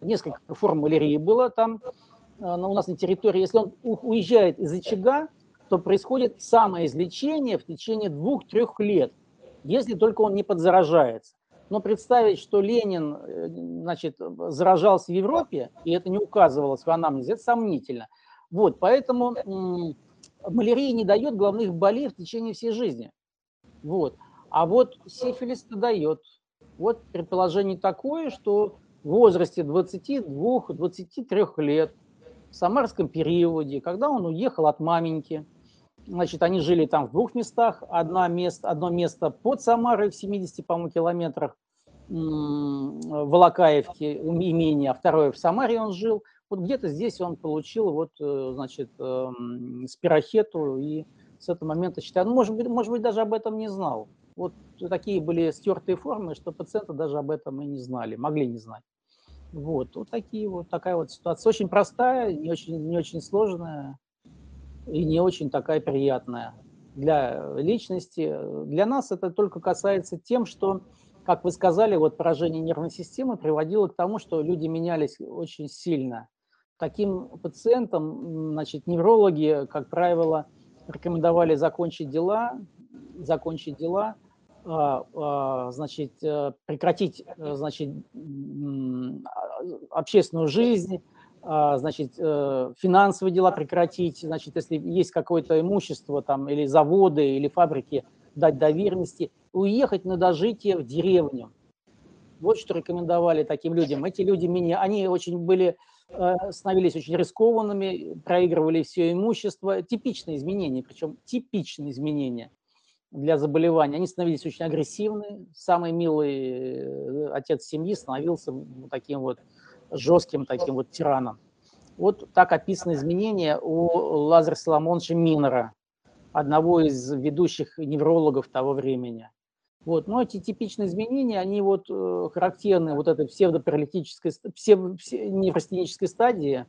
несколько форм малярии было там а, у нас на территории. Если он уезжает из очага, то происходит самоизлечение в течение двух-трех лет, если только он не подзаражается. Но представить, что Ленин э, значит, заражался в Европе, и это не указывалось в анамнезе, это сомнительно. Вот, поэтому малярия не дает головных болей в течение всей жизни. Вот. А вот сифилис дает. Вот предположение такое, что в возрасте 22-23 лет, в самарском периоде, когда он уехал от маменьки, значит, они жили там в двух местах, одно место, одно место под Самарой в 70, по-моему, километрах, в Волокаевке имение, а второе в Самаре он жил. Вот где-то здесь он получил вот, э, значит, эм, спирохету и с этого момента считаю, ну, может быть, может быть, даже об этом не знал. Вот такие были стертые формы, что пациенты даже об этом и не знали, могли не знать. Вот, вот такие вот такая вот ситуация. Очень простая, не очень, не очень сложная и не очень такая приятная для личности. Для нас это только касается тем, что, как вы сказали, вот поражение нервной системы приводило к тому, что люди менялись очень сильно. Таким пациентам, значит, неврологи, как правило, рекомендовали закончить дела, закончить дела, а, а, значит, э, прекратить, э, значит, общественную жизнь, а, значит, э, финансовые дела прекратить, значит, если есть какое-то имущество там или заводы, или фабрики, дать доверенности, уехать на дожитие в деревню. Вот что рекомендовали таким людям. Эти люди меня, они очень были Э, становились очень рискованными, проигрывали все имущество. Типичные изменения, причем типичные изменения для заболевания. Они становились очень агрессивны. Самый милый э, отец семьи становился таким вот жестким, таким вот тираном. Вот так описаны изменения у Лазаря Соломоновича Минера, одного из ведущих неврологов того времени. Вот. Но эти типичные изменения, они вот э, характерны вот этой псевдопаралитической, псев, неврастенической стадии,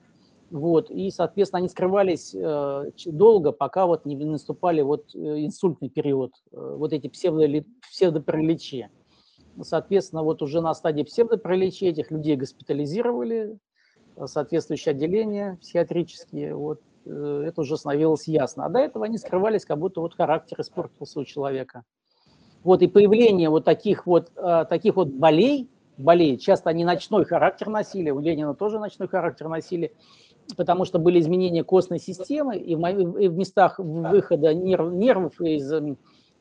вот, и, соответственно, они скрывались э, долго, пока вот не наступали вот э, инсультный период, э, вот эти псевдо, псевдопараличи. Соответственно, вот уже на стадии псевдопараличи этих людей госпитализировали, соответствующие отделения психиатрические, вот, это уже становилось ясно. А до этого они скрывались, как будто вот характер испортился у человека. Вот и появление вот таких вот, таких вот болей, болей, часто они ночной характер носили, у Ленина тоже ночной характер носили, потому что были изменения костной системы, и в, и в местах выхода нерв, нервов из,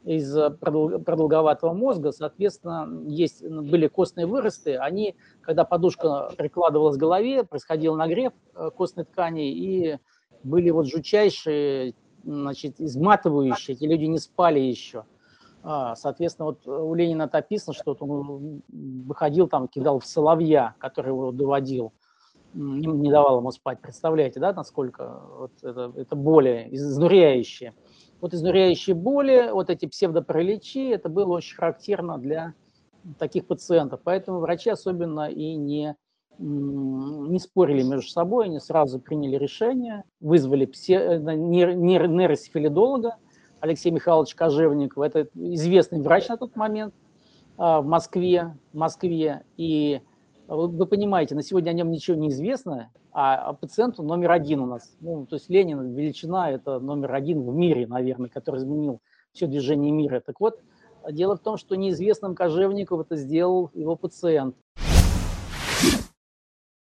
из продолговатого мозга, соответственно, есть, были костные выросты, они, когда подушка прикладывалась к голове, происходил нагрев э, костной ткани, и были вот жучайшие, значит, изматывающие, эти люди не спали еще. А, соответственно, вот э, у Ленина это описано, что вот он выходил там, кидал в соловья, который его доводил, не, давал ему спать. Представляете, да, насколько вот это, это боли изнуряющие. Вот изнуряющие боли, вот эти псевдопараличи, это было очень характерно для таких пациентов. Поэтому врачи особенно и не, не спорили между собой, они сразу приняли решение, вызвали псе, э, нейро, нейросифилидолога, Алексей Михайлович Кожевников. Это известный врач на тот момент а, в Москве. В Москве. И вы понимаете, на сегодня о нем ничего не известно, а пациенту номер один у нас. Ну, то есть Ленин, величина, это номер один в мире, наверное, который изменил все движение мира. Так вот, дело в том, что неизвестным Кожевников это сделал его пациент.